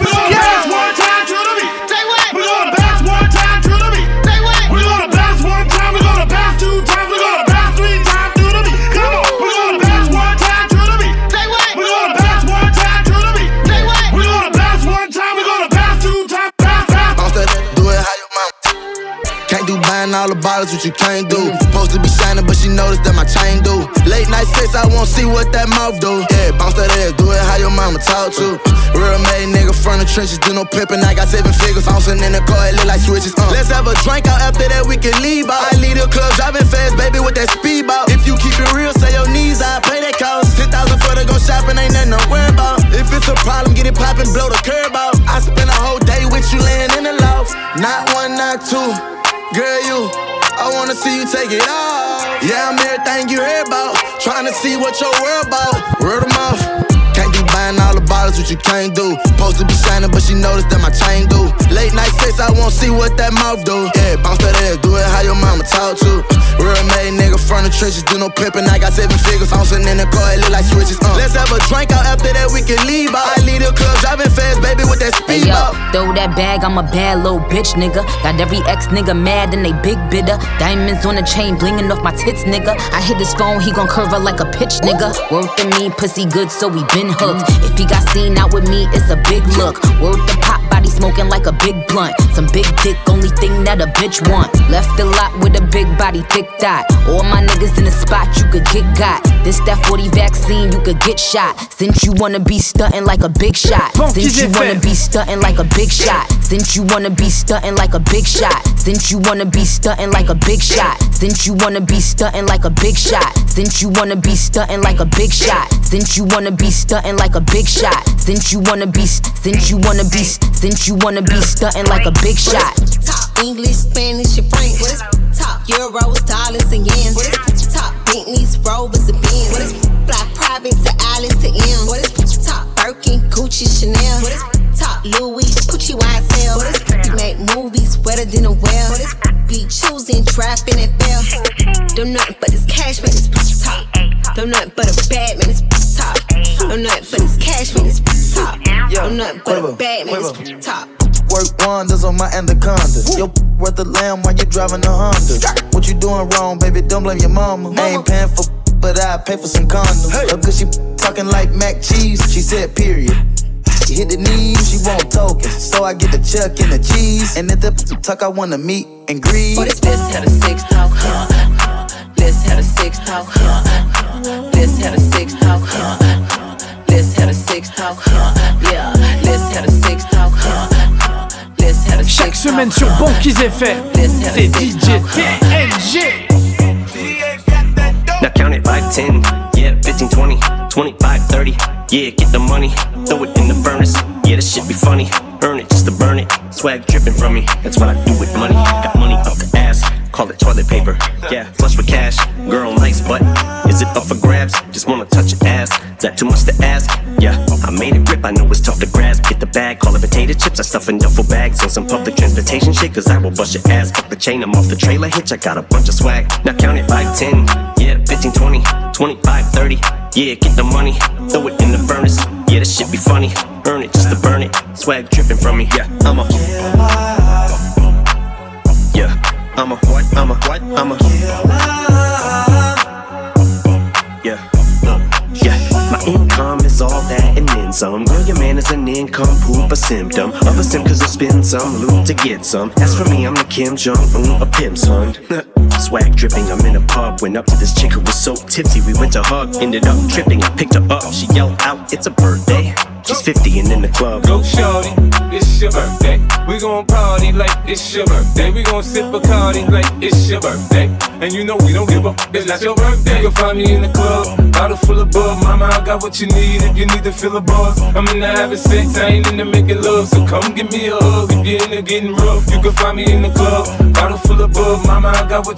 Let's all the bottles, what you can't do. Supposed to be shining, but she noticed that my chain do. Late night sex, I won't see what that mouth do. Yeah, bounce that ass, do it how your mama talk to. Real made nigga from the trenches, do no pimpin'. I got seven figures, bouncing in the car, it look like switches. Uh. Let's have a drink out after that, we can leave out. I leave the club, driving fast, baby, with that speedboat. If you keep it real, say your knees, I pay that cost. 10,000 for to go shopping, ain't nothing to worry about. If it's a problem, get it poppin', blow the curb out. I spend a whole day with you laying in the loft. Not one, not two. Girl, you, I wanna see you take it off. Yeah, I'm everything you heard about. Trying to see what your world about. Word of mouth. Can't be buying all bottles, what you can't do. Supposed to be shining, but she noticed that my chain do. Late night sex, I won't see what that mouth do. Yeah, bounce that ass, do it how your mama talk to. Real made nigga from the trenches, do no pimpin'. I got seven figures, bouncing in the car, it look like switches. Uh. Let's have a drink out after that, we can leave out. I leave the club driving fast, baby, with that speed Hey yo, throw that bag, I'm a bad little bitch, nigga. Got every ex nigga mad and they big bidder. Diamonds on the chain, blingin' off my tits, nigga. I hit his phone, he gon' curve her like a pitch, nigga. Worth the me, pussy good, so we been hooked. If he got seen out with me, it's a big look. Worth the pop, body smoking like a big blunt. Some big dick, only thing that a bitch want. Left the lot with a big body, thick dot. All my niggas in the spot, you could get got. This that 40 vaccine, you could get shot. Since you wanna be stunting like a big shot. Since you wanna be stunting like a big shot. Since you wanna be stunting like a big shot. Since you wanna be stunting like a big shot. Since you wanna be stunting like a big shot. Since you wanna be stunting like a big shot. Since you wanna be stunting like a big shot. Since you wanna be since you wanna be since you wanna be stunting like a big shot. Top English, Spanish, and French. What is top euros, dollars, and yens? What is top Bentleys, Rovers, and Benz? What is fly private to Alice to M? What is top Birkin, Gucci, Chanel? What is top Louis, Gucci, YSL? What is you make movies wetter than a well? What is be choosing, trapping, and fail? Them nothing but this cash, man, it's top. Them nothing but a bad man, it's top. Them nothing but this cash, man, it's top. Them nothing but a bad man, it's top. Work wonders on my anaconda. Yo, worth the lamb while you driving a Honda. What you doing wrong, baby? Don't blame your mama. I ain't paying for, but I pay for some condoms. Hey. Cause she talking like mac cheese. She said, period. She hit the knees, she want token. So I get the chuck and the cheese. And if the tuck, I wanna meet and greet. Let's have a six talk, huh? Let's have a six talk, huh? Let's have a six talk, huh? Let's have a six talk, huh? Yeah, let's have a six talk, huh? Let's have a Chaque six semaine talk, sur huh? Banquise FM, c'est DJ TNG. Now count it 5, 10, yeah, 15, 20, 25, 30. Yeah, get the money, throw it in the furnace. Yeah, this shit be funny. Earn it just to burn it. Swag dripping from me, that's what I do with money. Got money the call it toilet paper. Yeah, flush with cash, girl, nice, but is it up for grabs? Just wanna touch your ass. Is that too much to ask? Yeah, I made it grip, I know it's tough to grasp. Get the bag, call it potato chips. I stuff in duffel bags on some public transportation shit, cause I will bust your ass. Fuck the chain, I'm off the trailer hitch. I got a bunch of swag. Now count it 5, 10, yeah, 15, 20, 25, 30. Yeah, get the money, throw it in the furnace. Yeah, this shit be funny. Earn it just to burn it. Swag dripping from me. Yeah, I'm a. I'm a what? I'm a what? I'm a. Yeah, yeah. My income is all that and then some. Girl, your man is an income poop, a symptom of a sim, cause I spend some loot to get some. As for me, I'm the Kim Jong Un, a pimp son. Swag dripping, I'm in a pub. Went up to this chick who was so tipsy, we went to hug. Ended up tripping, I picked her up. She yelled out, It's a birthday. She's 50 and in the club. Go shorty, it's your birthday. We gon' party like it's your birthday. We gon' sip a cardi like it's your birthday. And you know we don't give up, it's not your birthday. You can find me in the club, bottle full of bug. Mama, I got what you need if you need to fill a buzz. I'm in the having sex, I ain't into making love. So come give me a hug if you're into getting rough. You can find me in the club, bottle full of bug. Mama, I got what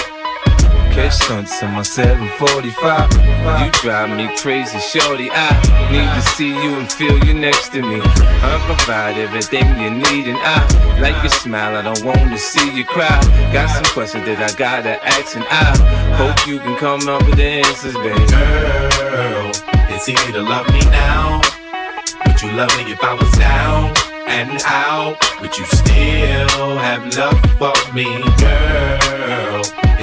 Catch stunts in my 745. You drive me crazy, shorty. I need to see you and feel you next to me. I provide everything you need, and I like your smile. I don't want to see you cry. Got some questions that I gotta ask, and I hope you can come up with the answers, baby. Girl, it's easy to love me now. Would you love me if I was down and out? Would you still have love for me, girl?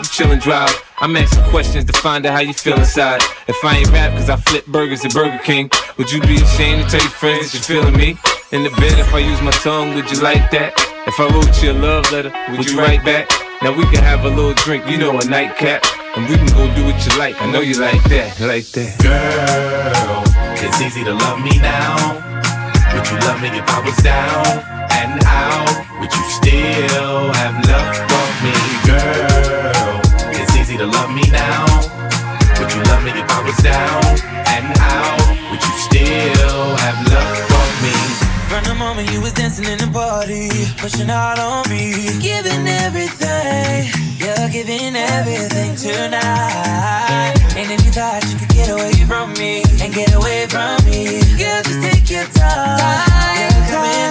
you chill and drive. I'm asking questions to find out how you feel inside. If I ain't rap cause I flip burgers at Burger King, would you be ashamed to tell your friends that you're feeling me? In the bed, if I use my tongue, would you like that? If I wrote you a love letter, would you write back? Now we can have a little drink, you know, a nightcap. And we can go do what you like. I know you like that, like that. Girl, it's easy to love me now. Would you love me if I was down and out? Would you still have love for me, girl? To love me now. Would you love me if I was down and out? Would you still have love for me? From the moment you was dancing in the party, pushing out on me, giving everything, you're giving everything tonight. And if you thought you could get away from me and get away from me, girl, just take your time. You're coming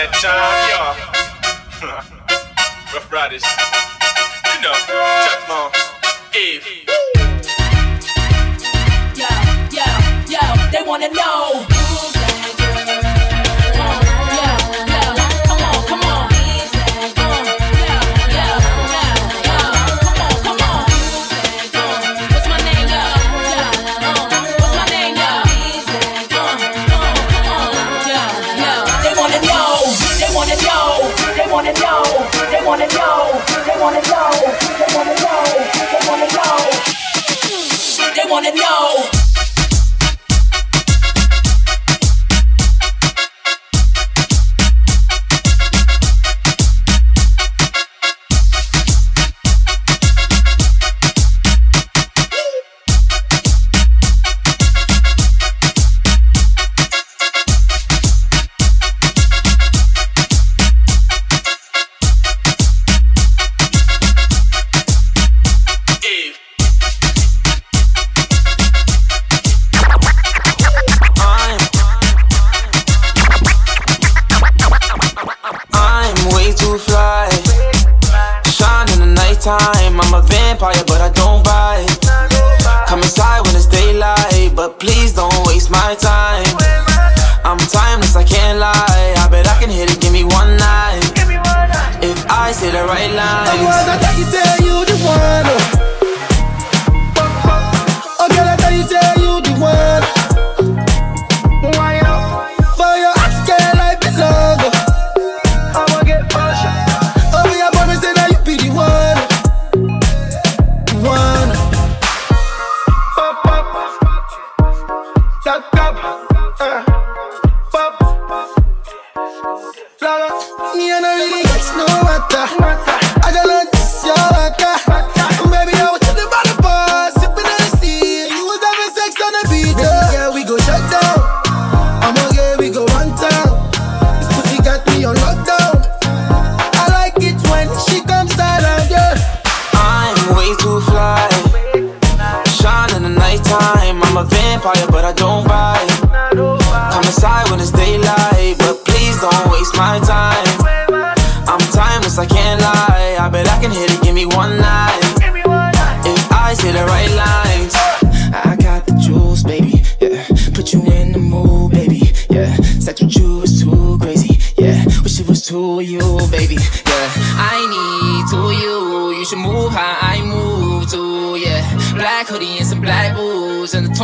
that time, y'all. Ruff Ryders. You know, Teflon. Eve. Yo, yo, yo, they wanna know. No.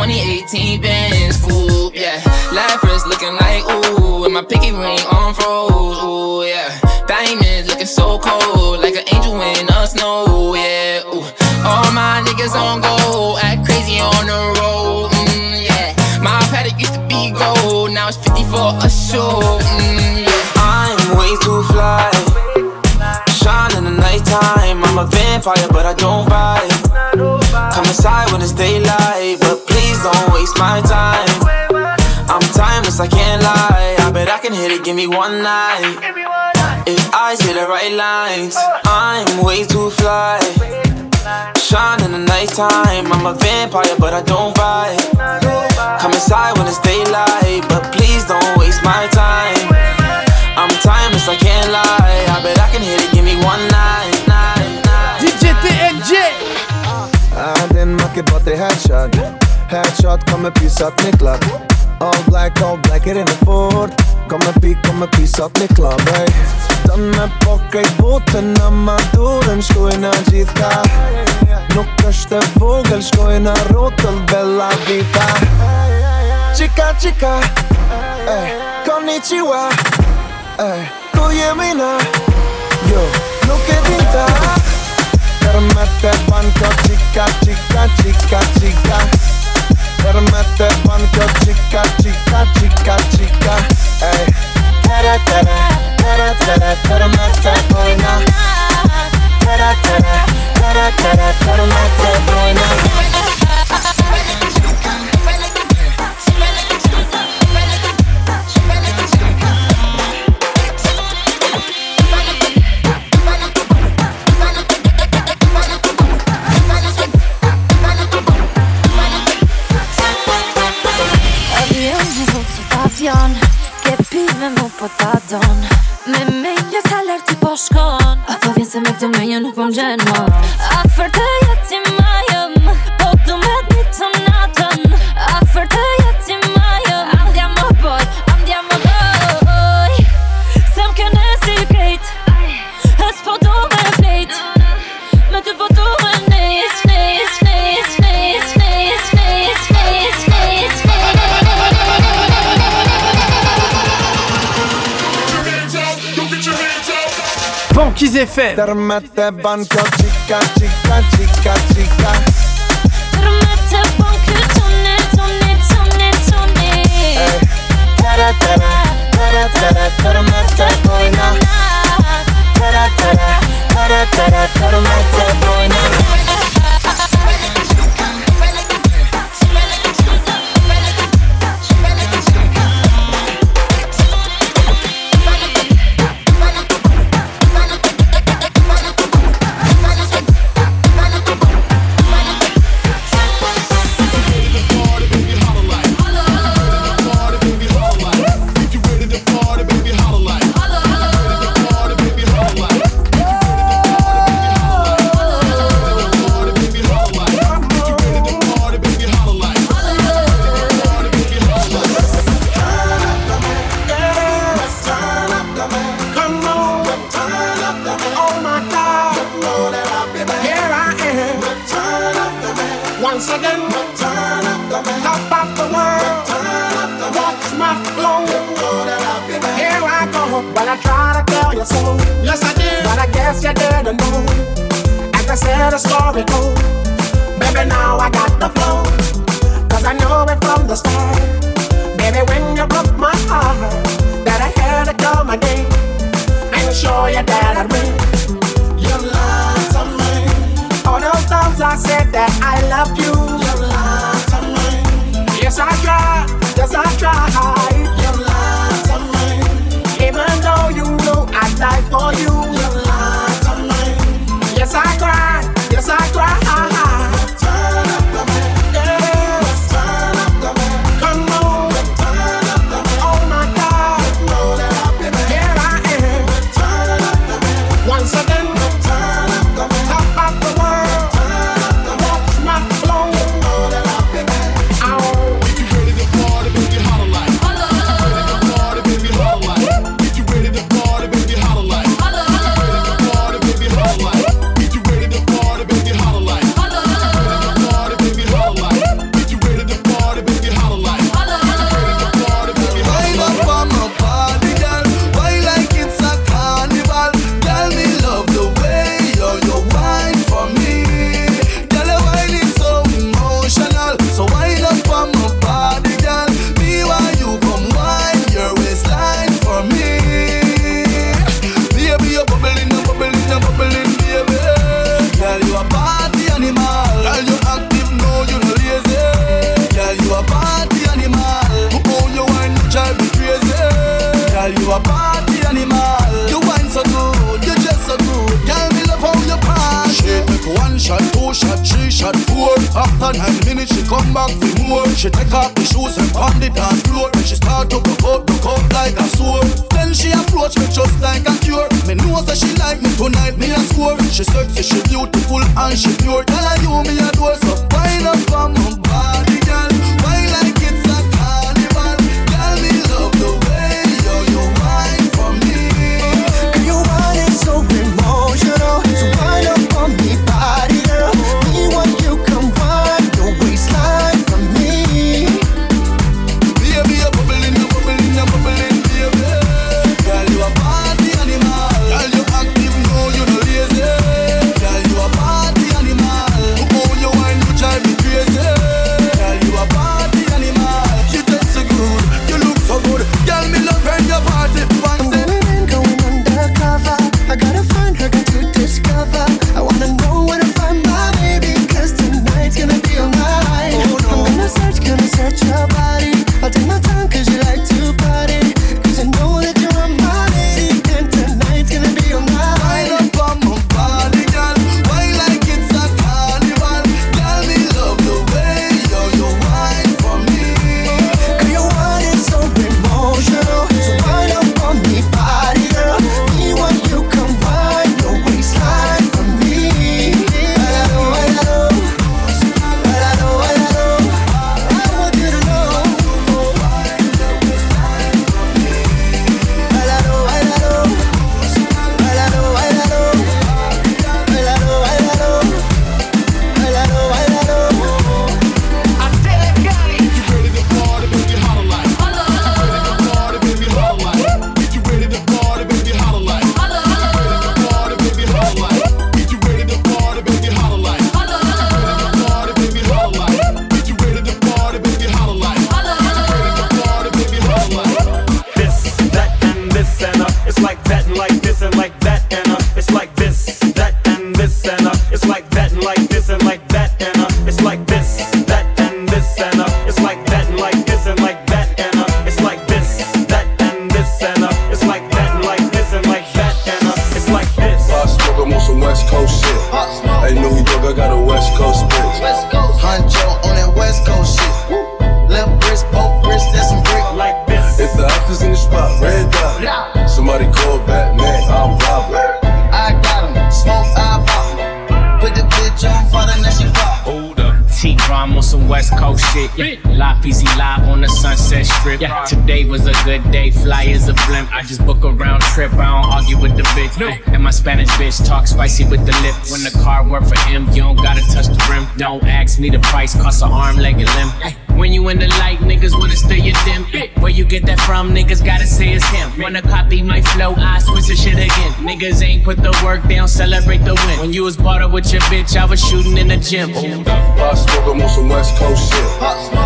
2018 Benz coupe. Yeah, Lapras looking like ooh, and my pinky ring on froze. Ooh, yeah, diamonds looking so cold, like an angel in the snow. Yeah, ooh, all my niggas on go, act crazy on the road. Mm, yeah, my paddock used to be gold, now it's 50 for a show. Mm, yeah. I'm way too fly. Shine in the nighttime. I'm a vampire, but I don't bite. Come inside when it's daylight, but don't waste my time. I'm timeless, I can't lie. I bet I can hit it, give me one night. If I say the right lines, I'm way too fly. Shine in the nighttime. I'm a vampire, but I don't bite. Come inside when it's daylight, but please don't waste my time. I'm timeless, I can't lie. I bet I can hit it, give me one night. night, night. DJ TNG Ah, din macke bort i Headshot, kom me pisat në klub All black, all black, it in the fort Kom eh? me pi, kom me pisat në klub, ej Dën me po krejt botën në madurën Shkojnë a gjithë ka Nuk është e vogël, shkojnë a rotëll Bella vita. Qika, qika, eh, ej Konnichiwa, ej eh, Ku jemi na, jo Nuk e dinta. Kërmet e banë, ko qika, qika, qika, qika. Permette panko chica, chica, chica, chica Ej Tara, tara, tara, tara Permette wojna Tara, tara, tara, tara Permette wojna po ta don. Me menja sa lërë ti po shkon. Apo vjen se me këtë menja nuk po më gjenë mo Afer të Easy FM. Permette banco, cicca, cicca, cicca, cicca. go back, man, I'm robbing. I got him, smoke, I pop Put the bitch on for the she pop. T drama on some West Coast shit. Yeah. Life easy live on the Sunset Strip. Yeah. Today was a good day, fly is a blimp. I just book a round trip, I don't argue with the bitch. No. And my Spanish bitch talk spicy with the lip. When the car work for him, you don't gotta touch the rim. Don't ask me the price, cost a arm, leg, and limb. When you in the light, niggas wanna stay your dim. Where you get that from, niggas gotta say it's him. Wanna copy my flow, I switch the shit again. Niggas ain't put the work down, celebrate the win. When you was bought up with your bitch, I was shooting in the gym. Pop smoke, I'm on some West Coast shit.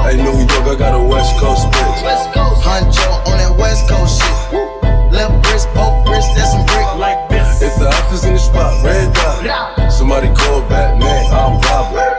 Hey, New York, I got a West Coast bitch. West Coast. Huncho on that West Coast shit. Left wrist, both wrists, that's some brick. Like this. If the officer's in the spot, red dot. Somebody call Batman, I'm robbing.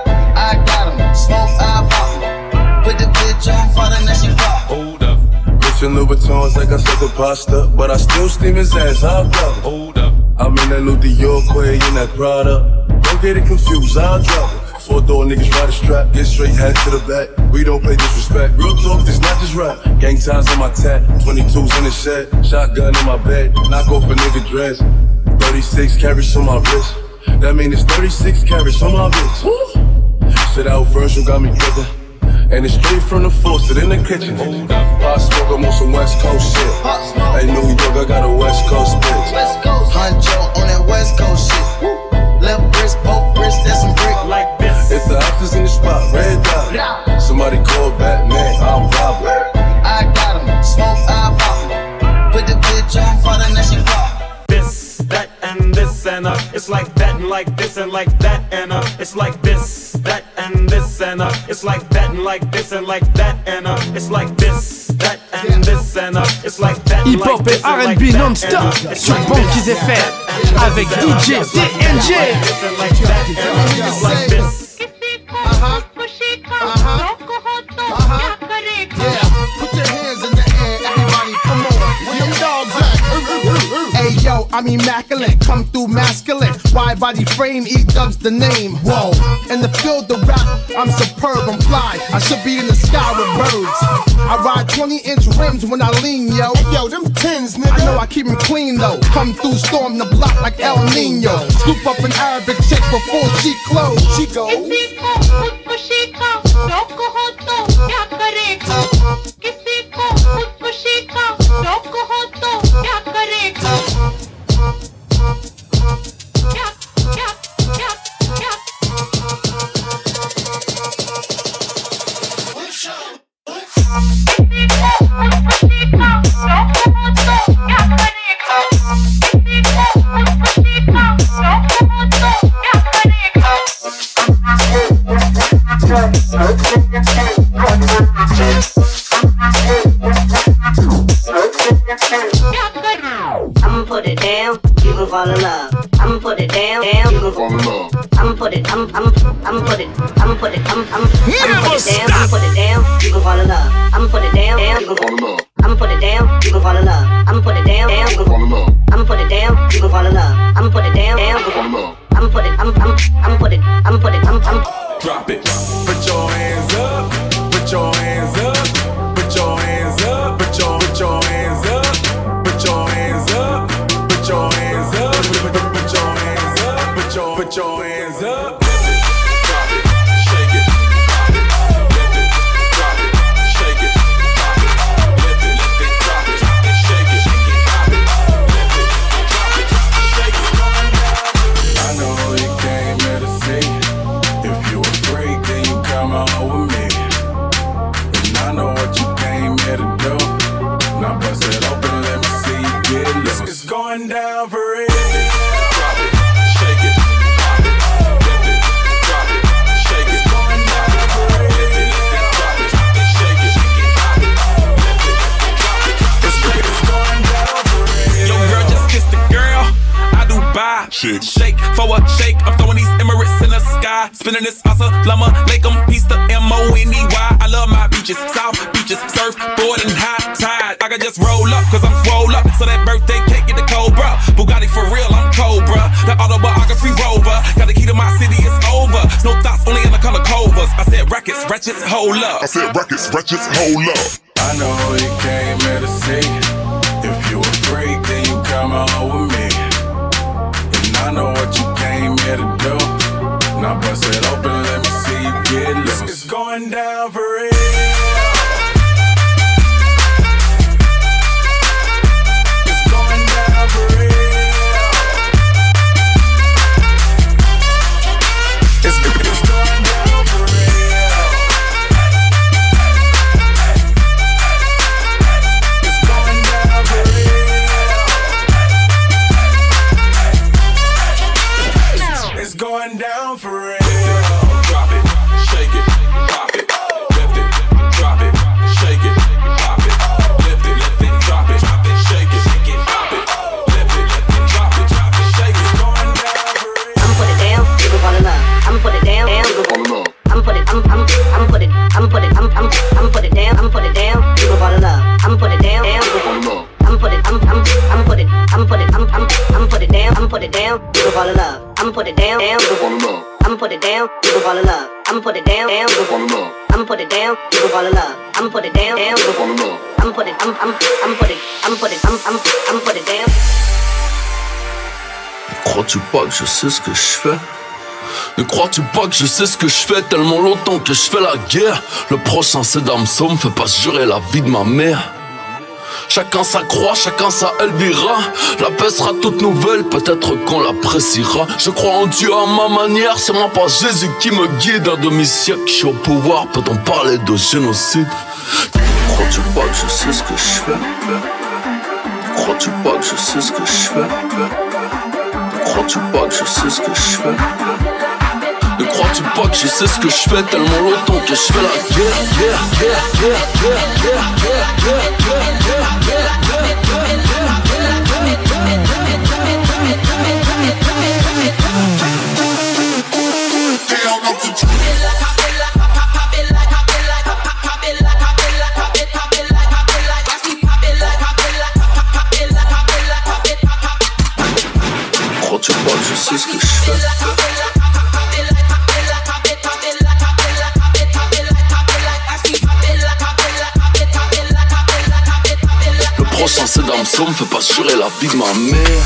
Christian Louboutins like I said the pasta, but I still steam his ass, I'll drop. Hold up. I'm in that new Dior Quay in that Prada. Don't get it confused, I'll drop it. Four door niggas ride a strap, get straight hat to the back. We don't play disrespect. Real talk, this not just rap. Gang ties on my tat, 22s in the shed, shotgun in my bed. Knock off a nigga dress. 36 carats on my wrist. That mean it's 36 carats on my wrist. Sit out first, Virgil got me drippin'. And it's straight from the faucet in the kitchen. Pop smoke, I'm on some West Coast shit. Hey, New York, I got a West Coast bitch. West Coast. Huncho on that West Coast shit. Left wrist, both wrists, that's some brick. Like this. If the officer's in the spot, red dot. Somebody call Batman, I'm robbing. I got him, smoke, I pop him. Put the bitch on fire, now she pop. This, that, and this, and uh, it's like that, and like this, and like that, and uh, it's like this, that, and this, and uh, it's like that, and like this, and like that, and uh, it's like this, that, and this, and uh, it's like that, and Hip-hop like et this, and like R&B that, non-stop uh, it's sur like Banquise this, FM that, and avec this, and, DJ it's like that, TNG. and like this, and like that, and, uh, it's like this. I'm immaculate, come through masculine. Wide body frame, E dubs the name. Whoa, in the field of rap, I'm superb, I'm fly. I should be in the sky with birds. I ride 20 inch rims when I lean, yo. Hey, yo, them tins, nigga. I know I keep them clean though. Come through, storm the block like El Nino. Scoop up an Arabic chick before she close. She goes. I'ma Put your hands up. Spinning this asa llama. Lake 'em, piece the M-O-N-E-Y. I love my beaches. South beaches. Surfboard and high tide. I can just roll up, cause I'm swole up. So that birthday cake get the Cobra. Bugatti for real, I'm Cobra. The autobiography rover. Got the key to my city, it's over. No thoughts, only in the color covers. I said rackets, wretches, hold up. I said rackets, wretches, hold up. I know you came here to see. If you a freak, then you come on with me. And I know what you came here to do. Now bust pas que je sais ce que je fais. Ne crois-tu pas que je sais ce que je fais tellement longtemps que je fais la guerre? Le prochain c'est Damso, me fait pas jurer la vie de ma mère. Chacun sa croix, chacun sa Elvira. La paix sera toute nouvelle, peut-être qu'on l'appréciera. Je crois en Dieu à ma manière, c'est moi pas Jésus qui me guide. Un demi-siècle, je suis au pouvoir, peut-on parler de génocide? Crois-tu pas que je sais ce que je fais? Crois-tu pas que je sais ce que je fais? Crois-tu pas que je sais ce que je fais Ne crois-tu pas que je sais ce que je fais tellement longtemps que je fais la guerre, guerre, sais ce que je fais. Le prochain c'est Damso, me fait pas jurer la vie de ma mère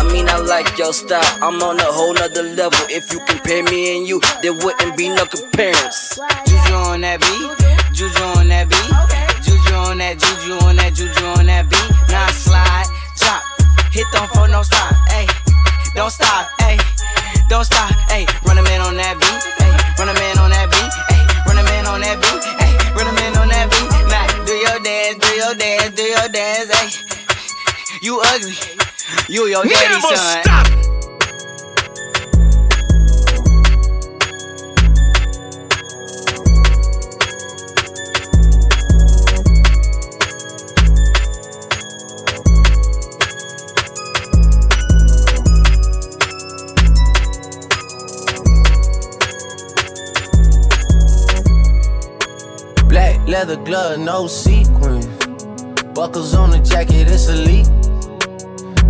I mean, I like your style, I'm on a whole nother level. If you compare me and you, there wouldn't be no comparison. Juju on that beat, Juju on that beat, Juju on that, Juju on that, Juju on that beat. Now slide, chop, hit them for no stop, ayy. Don't stop, ayy. Don't stop, ayy. Run a man on that beat, ayy. Run a man on that beat, ayy. Run a man on that beat, ayy. Run a man on that beat. Now do your dance, do your dance, do your dance, ayy. You ugly, you your daddy's Never son. stop. Black leather glove, no sequins. Buckles on the jacket, it's elite.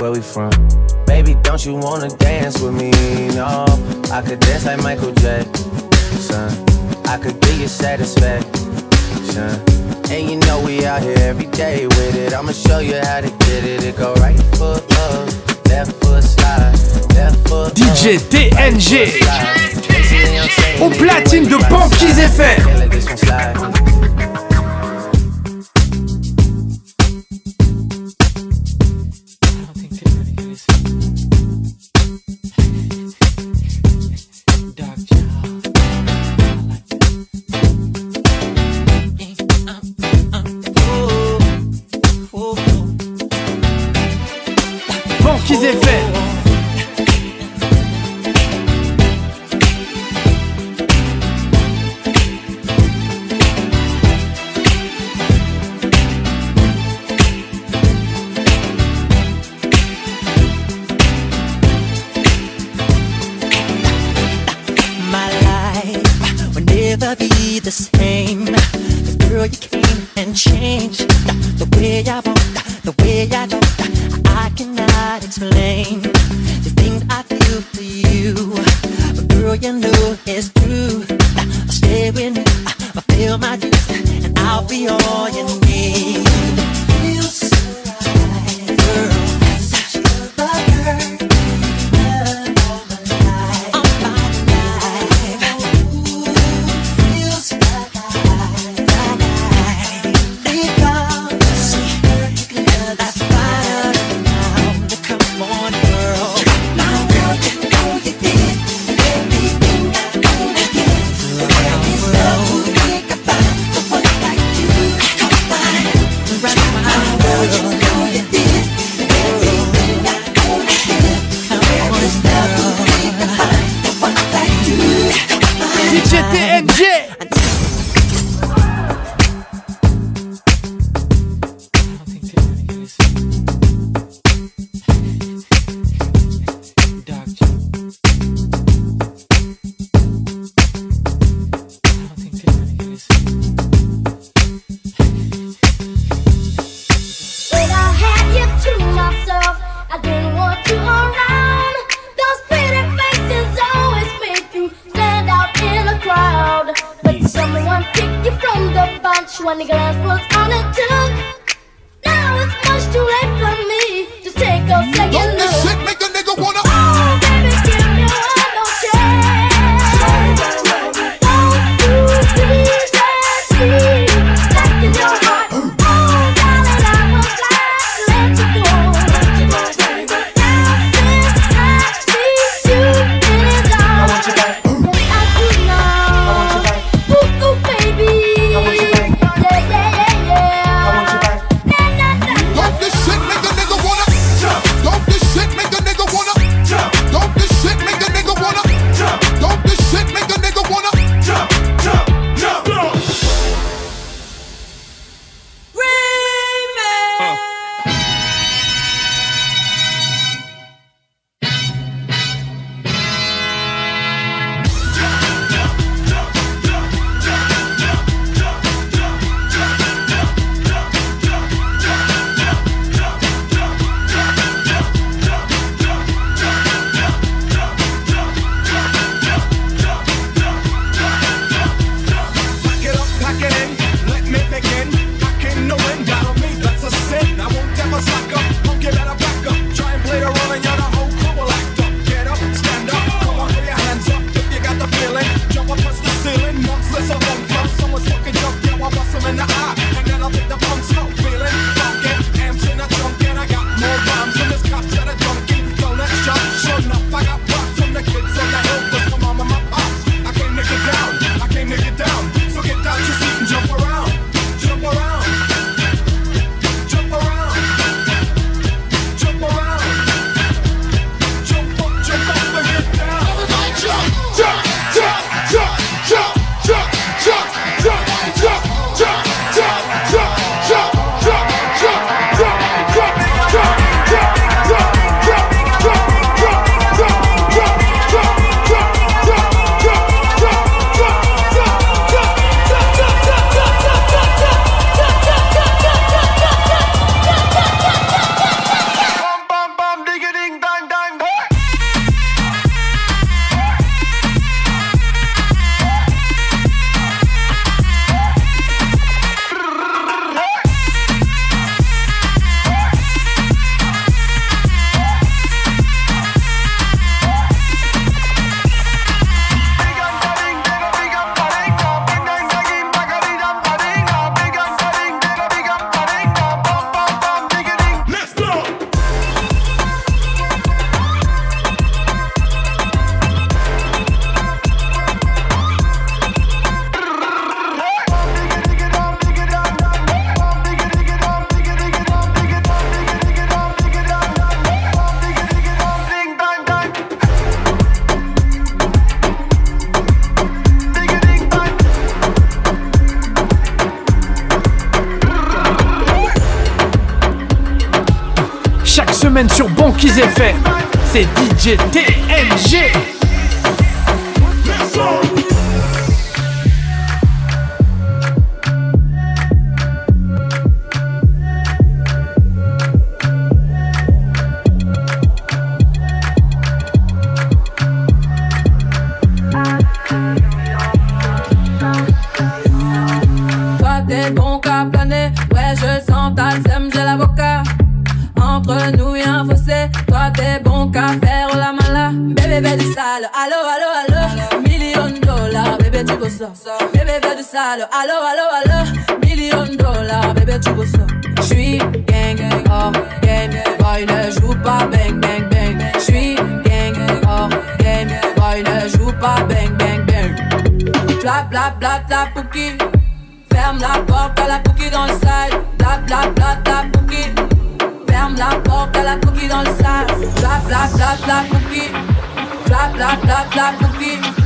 Where we from? Baby, don't you wanna dance with me? No, I could dance like Michael Jackson. I could give you satisfaction. And you know we out here every day with it. I'ma show you how to get it. It go right foot up, left foot slide, left foot up, DJ TNG. right foot slide. Basically, I'm saying Au platine de Banquise FM. TNG, TNG. Sale, allo allo allo Million dollars, bébé tu veux ça J'suis gang, oh game, boy ne joue pas bang bang bang J'suis gang, oh game, boy ne joue pas bang bang bang Bla bla bla bla pouki Ferme la porte à la cookie dans le sale. Bla bla bla bla cookie. Ferme la porte à la cookie dans le sale. Bla bla bla bla cookie. Bla bla bla bla cookie.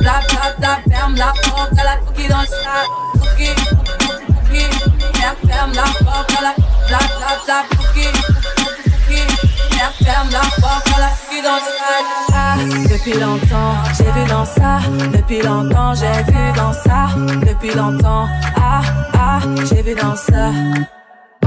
Bla bla ferme la porte, à la cookie dans le sac. Cookie, cookie, cookie, ferme la porte, la bla cookie, ferme la porte, à la cookie dans le ah, depuis longtemps, j'ai vu dans ça. Depuis longtemps, j'ai vu dans ça. Depuis longtemps, ah ah, j'ai vu dans ça.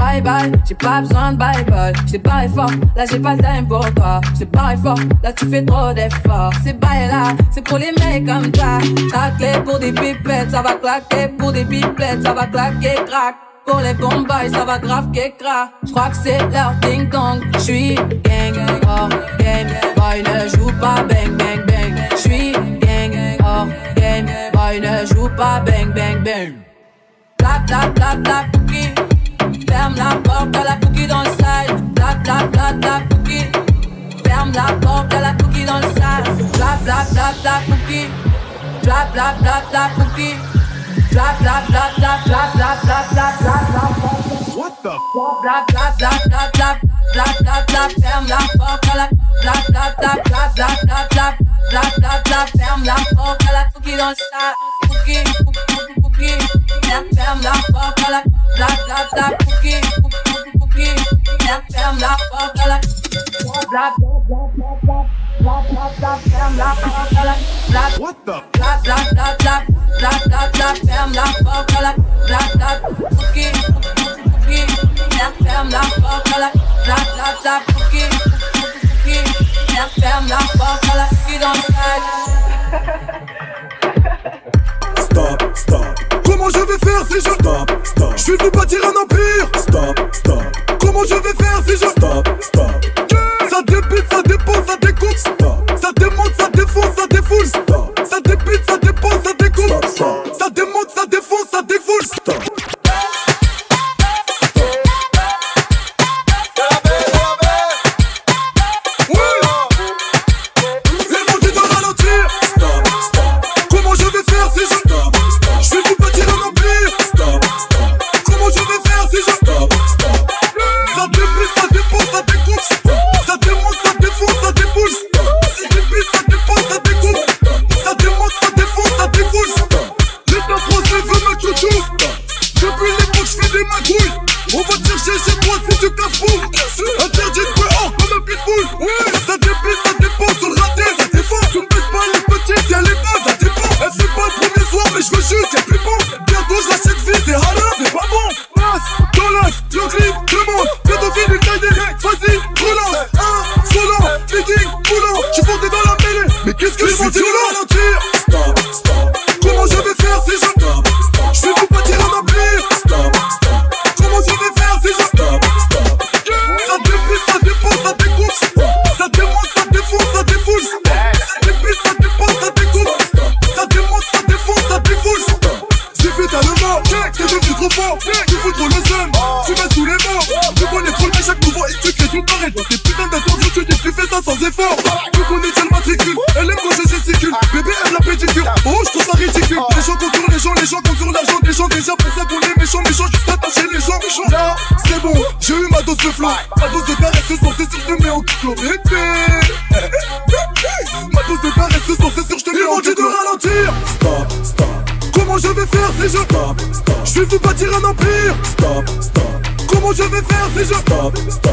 Bye bye, j'ai pas besoin de bye bye. J't'ai pas fort, là j'ai pas le time pour toi. J't'ai pas fort, là tu fais trop d'efforts. C'est bye là, c'est pour les mecs comme toi. Ta clé pour des pipettes, ça va claquer. Pour des pipettes, ça va claquer, crack. Pour les bombes, ça va grave qu'écra. J'crois que c'est leur ding dong. J'suis gang, oh game. Boy ne joue pas bang bang bang. J'suis gang, oh game. Boy ne joue pas bang bang bang. Bla bla bla cookie. Ferme la porte à la cookie dans le sale. Bla bla bla bla cookie. Ferme la porte à la cookie dans le. Bla bla bla bla cookie. Bla bla bla bla cookie. Bla bla bla bla bla bla bla bla bla bla. What the? Bla bla bla bla bla bla bla bla. Ferme la porte à la. Bla bla bla bla bla bla bla bla bla bla. Ferme la porte à la cookie dans le. Cookie, cookie, cookie. What the? Fuck. Stop stop. Comment je vais faire si je stop, stop. Je suis venu bâtir un empire. Stop, stop. Comment je vais faire si je stop, stop. Ça débite, ça dépose, ça découpe. Stop. Ça démonte, ça défonce, ça défoule. Stop. Ça débite, ça dépose, ça découpe. Stop, Ça démonte, ça défonce, ça défoule. Stop. up. Stop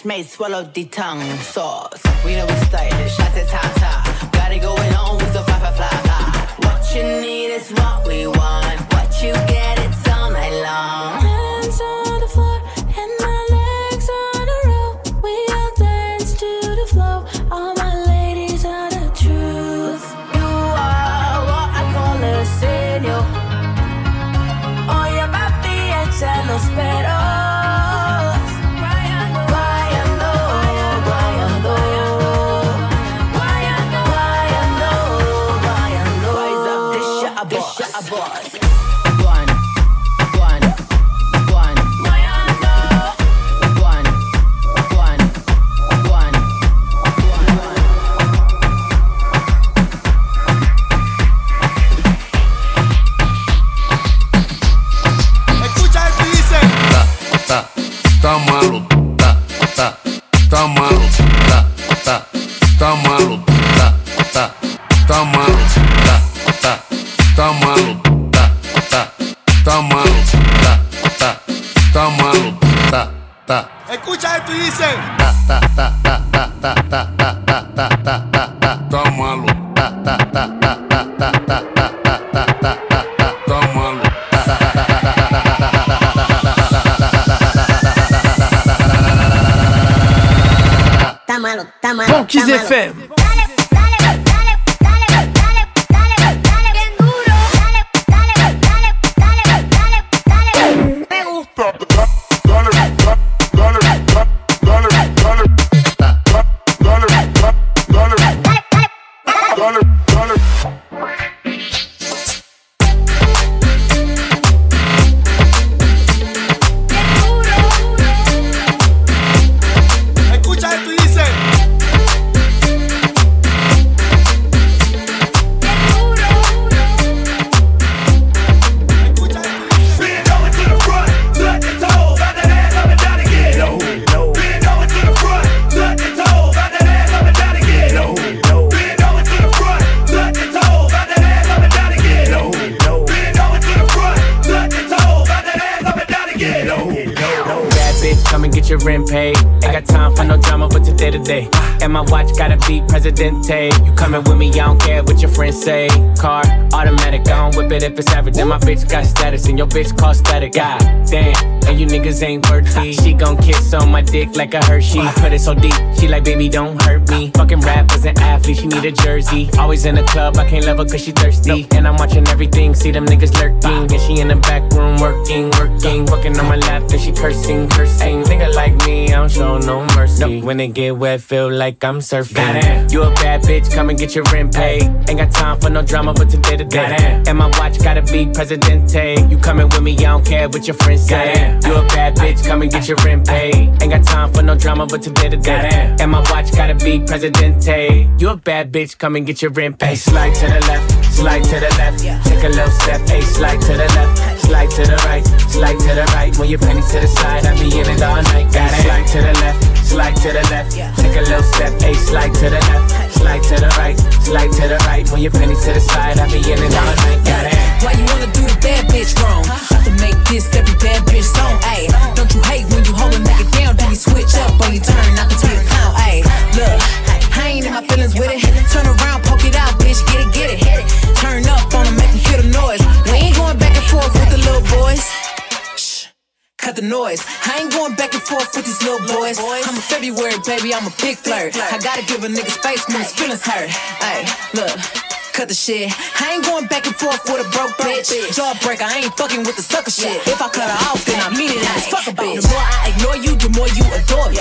Spanish may swallow the tongue sauce. We know we stylish, shots at Tata. Got it going on with the fly, fly, fly. What you need is what we want. What you get, it's all night long. Hands on the floor and legs on a rope. We all dance to the flow. All my ladies are the truth. You are what I call a. Oh, yeah. a boss. rent paid. I got time day to day. And my watch gotta be Presidente. You coming with me, I don't care what your friends say. Car, automatic, I don't whip it if it's average. And my bitch got status, and your bitch call static. God damn, and you niggas ain't worthy. She gon' kiss on my dick like a Hershey. Put it so deep, she like, baby, don't hurt me. Fucking rap as an athlete, she need a jersey. Always in the club, I can't love her cause she thirsty. And I'm watching everything, see them niggas lurking. And she in the back room working, working. Fucking on my lap, and she cursing, cursing. Nigga like me, I don't show no mercy. When they get wet, feel like I'm surfing. Goddamn. You a bad bitch, come and get your rent paid. Ain't got time for no drama, but today to day. And my watch gotta be Presidente. You coming with me, I don't care what your friends say. You a bad bitch, come and get your rent paid. Ain't got time for no drama, but today to day. And my watch gotta be Presidente. You a bad bitch, come and get your rent paid. Slide to the left, slide to the left. Take a little step, hey, slide to the left, slide to the right, slide to the right. When your penny to the side, I be in it all night. Got it. Slide to the left, slide to the left. Take a little step, hey, slide to the left, slide to the right, slide to the right. When your penny to the side, I be in it all night. Got it. Why you wanna do the bad bitch wrong? About to make this every bad bitch song, ayy. Don't you hate when you hold a nigga down, then you switch up when you turn, not to be a clown, ayy. Look, I ain't in my feelings with it. Turn around, poke it out, bitch, get it, get it. Turn up on them, make them hear the noise. We ain't going back and forth with the little boys. Cut the noise. I ain't going back and forth with these little boys. I'm a February baby, I'm a big flirt. I gotta give a nigga space when his feelings hurt. Ay, look. Cut the shit. I ain't going back and forth with a broke bitch. Jawbreaker, I ain't fucking with the sucker shit. If I cut her off, then I mean it as fuck a bitch. The more I ignore you, the more you adore me.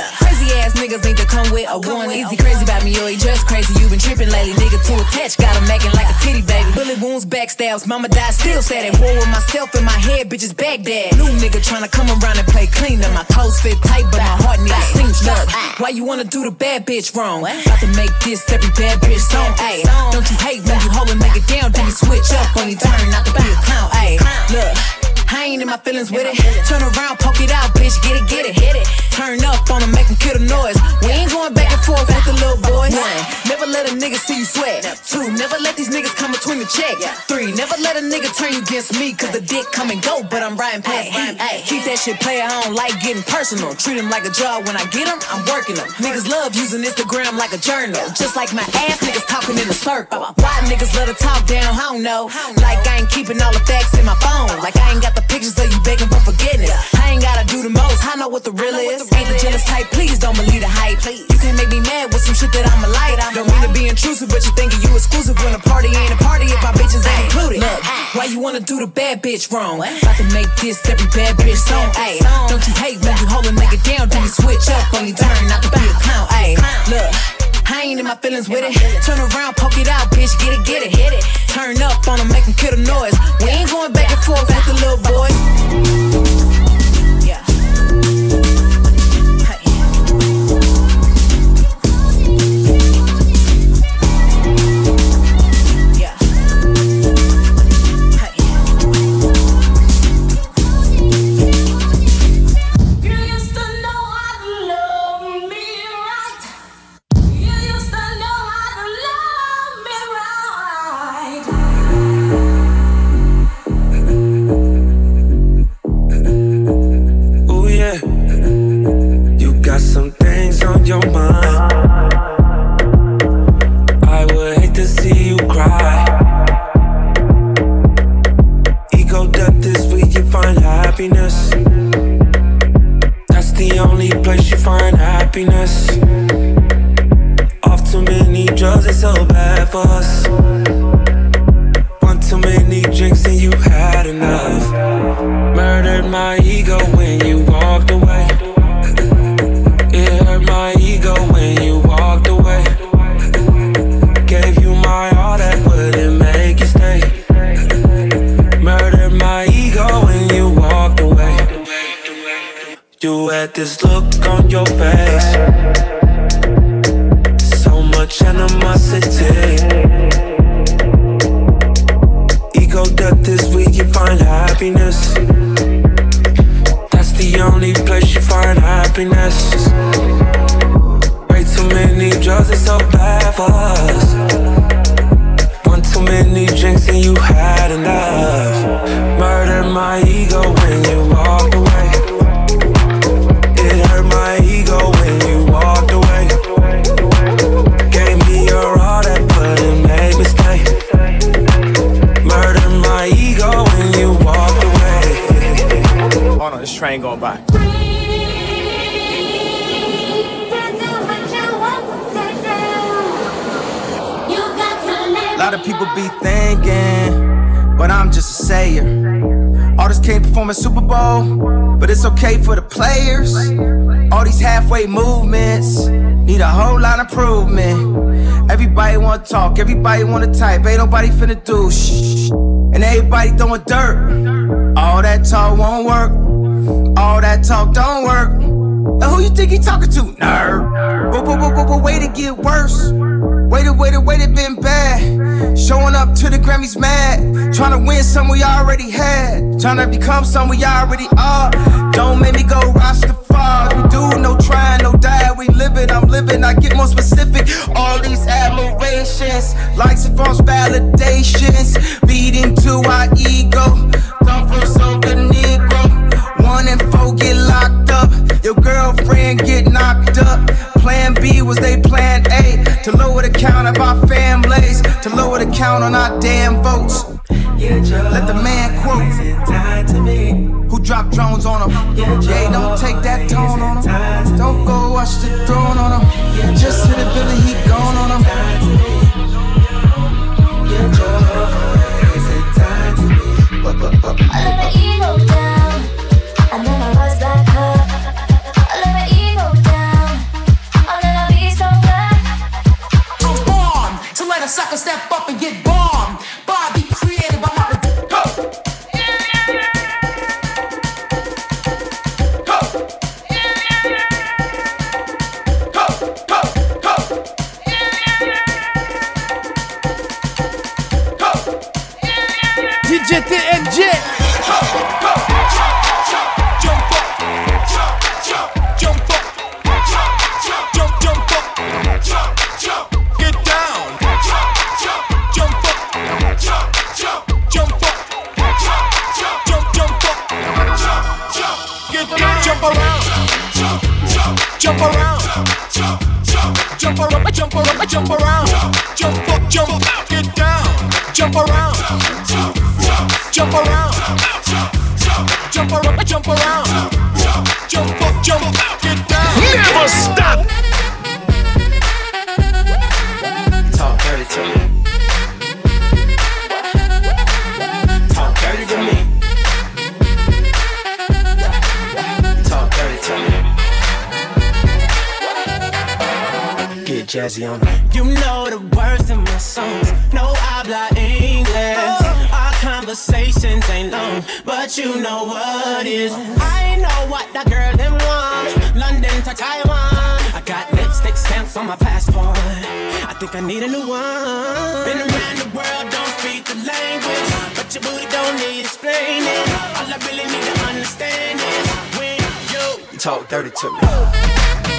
Ass niggas need to come with a one. Easy crazy about me, yo, he just crazy. You been tripping lately, nigga. Too attached, got him acting like a titty baby. Bullet wounds, backstabs, mama died, still sad at war with myself in my head, bitches Baghdad. New nigga tryna come around and play clean. Now my clothes fit tight, but my heart need a seam stuck. Why you wanna do the bad bitch wrong? About to make this every bad bitch song. Ayy, don't you hate when you hold a nigga down, then you switch up when you turn, not to be a clown. Ayy, look. I ain't in my feelings with it. Turn around, poke it out, bitch, get it, get it. Hit it. Turn up on them, make them kill the noise. We ain't going back and forth with the little boys. One, never let a nigga see you sweat. Two, never let these niggas come between the check. Three, never let a nigga turn you against me, cause the dick come and go, but I'm riding past heat. Keep that shit player, I don't like getting personal. Treat him like a job, when I get him, I'm working them. Niggas love using Instagram like a journal. Just like my ass, niggas talking in a circle. Why niggas let her talk down, I don't know. Like I ain't keeping all the facts in my phone. Like I ain't got the pictures of you begging for forgiveness. I ain't gotta do the most, I know what the real is. Ain't the jealous type, please don't believe the hype. You can't make me mad with some shit that I'm a light. I don't mean to be intrusive, but you thinking you exclusive when a party ain't a party if my bitches ain't included. Look, why you wanna do the bad bitch wrong? About to make this every bad bitch song. Ayy, don't you hate when you hold a nigga down, then you switch up when you turn, not to be a clown. Ayy, look. I ain't in my feelings with it. Turn around, poke it out, bitch, get it, get it. Hit it. Turn up on them, make them kill the noise. We ain't going back and forth with the little boys. Players. All these halfway movements need a whole lot of improvement. Everybody wanna talk, everybody wanna type, ain't nobody finna do shh. And everybody throwing dirt. All that talk won't work. All that talk don't work. And who you think he talking to? Nerd. But, but, but, but, but way to get worse. Waited, waited, waited, been bad. Showing up to the Grammys mad. Trying to win some we already had. Trying to become some we already are. Don't make me go Rastafari. We do no trying, no die. We live it, I'm living. I get more specific. All these admirations, likes and false validations. Feed into our ego. Don't feel so good, 104 get locked up. Your girlfriend get knocked up. Plan B was they plan A. To lower the count of our families. To lower the count on our damn votes. Let the man quote Who dropped drones on him Yeah, don't take that tone on him Don't go watch the throne on him Just hit the Billy, he gone on him Your joy is tied to me sucker step up and Jump around. Jump around. Jump around. Jump up. Jump up. Get down. Jump around. Jump around. Jump Jump around. Jump around. Jump up. Jump up. Get down. Never stop. You know the words in my songs. No I habla English. Our conversations ain't long, but you know what is. I know what that girl them want. London to Taiwan. I got lipstick stamps on my passport. I think I need a new one. Been around the world, don't speak the language, but your booty don't need explaining. All I really need to understand is when you Talk dirty to me.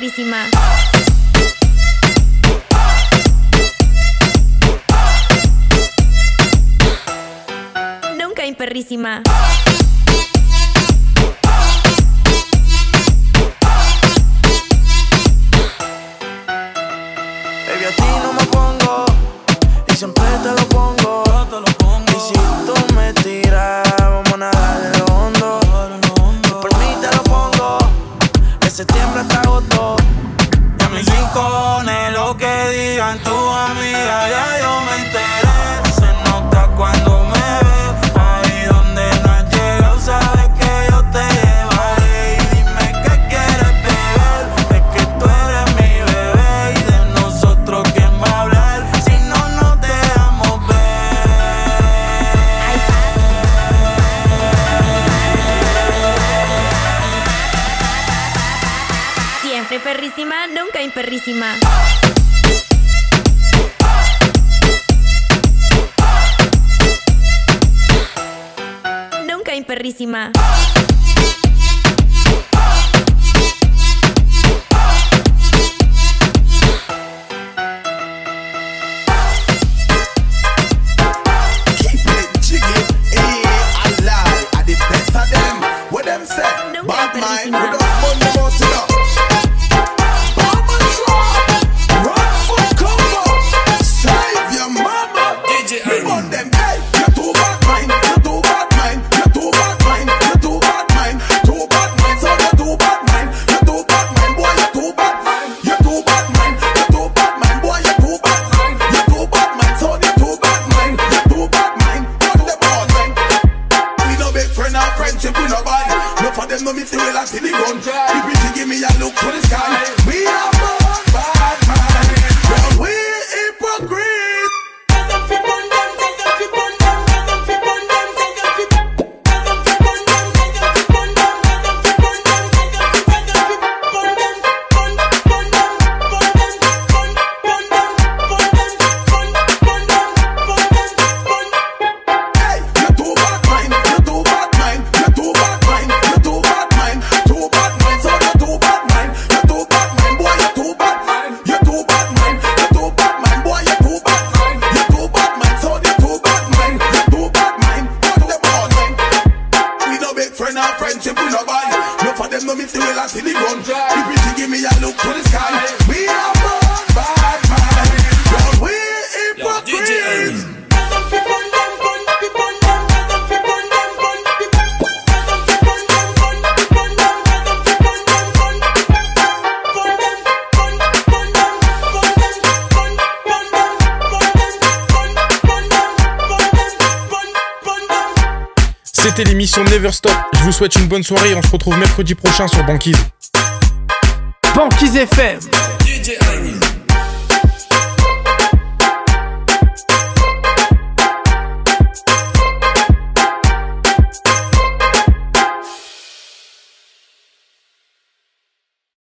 nunca imperrísima. Nunca imperrísima. Baby, a ti no me pongo y siempre te lo pongo. Je vous souhaite une bonne soirée. et On se retrouve mercredi prochain sur Banquise. Banquise FM.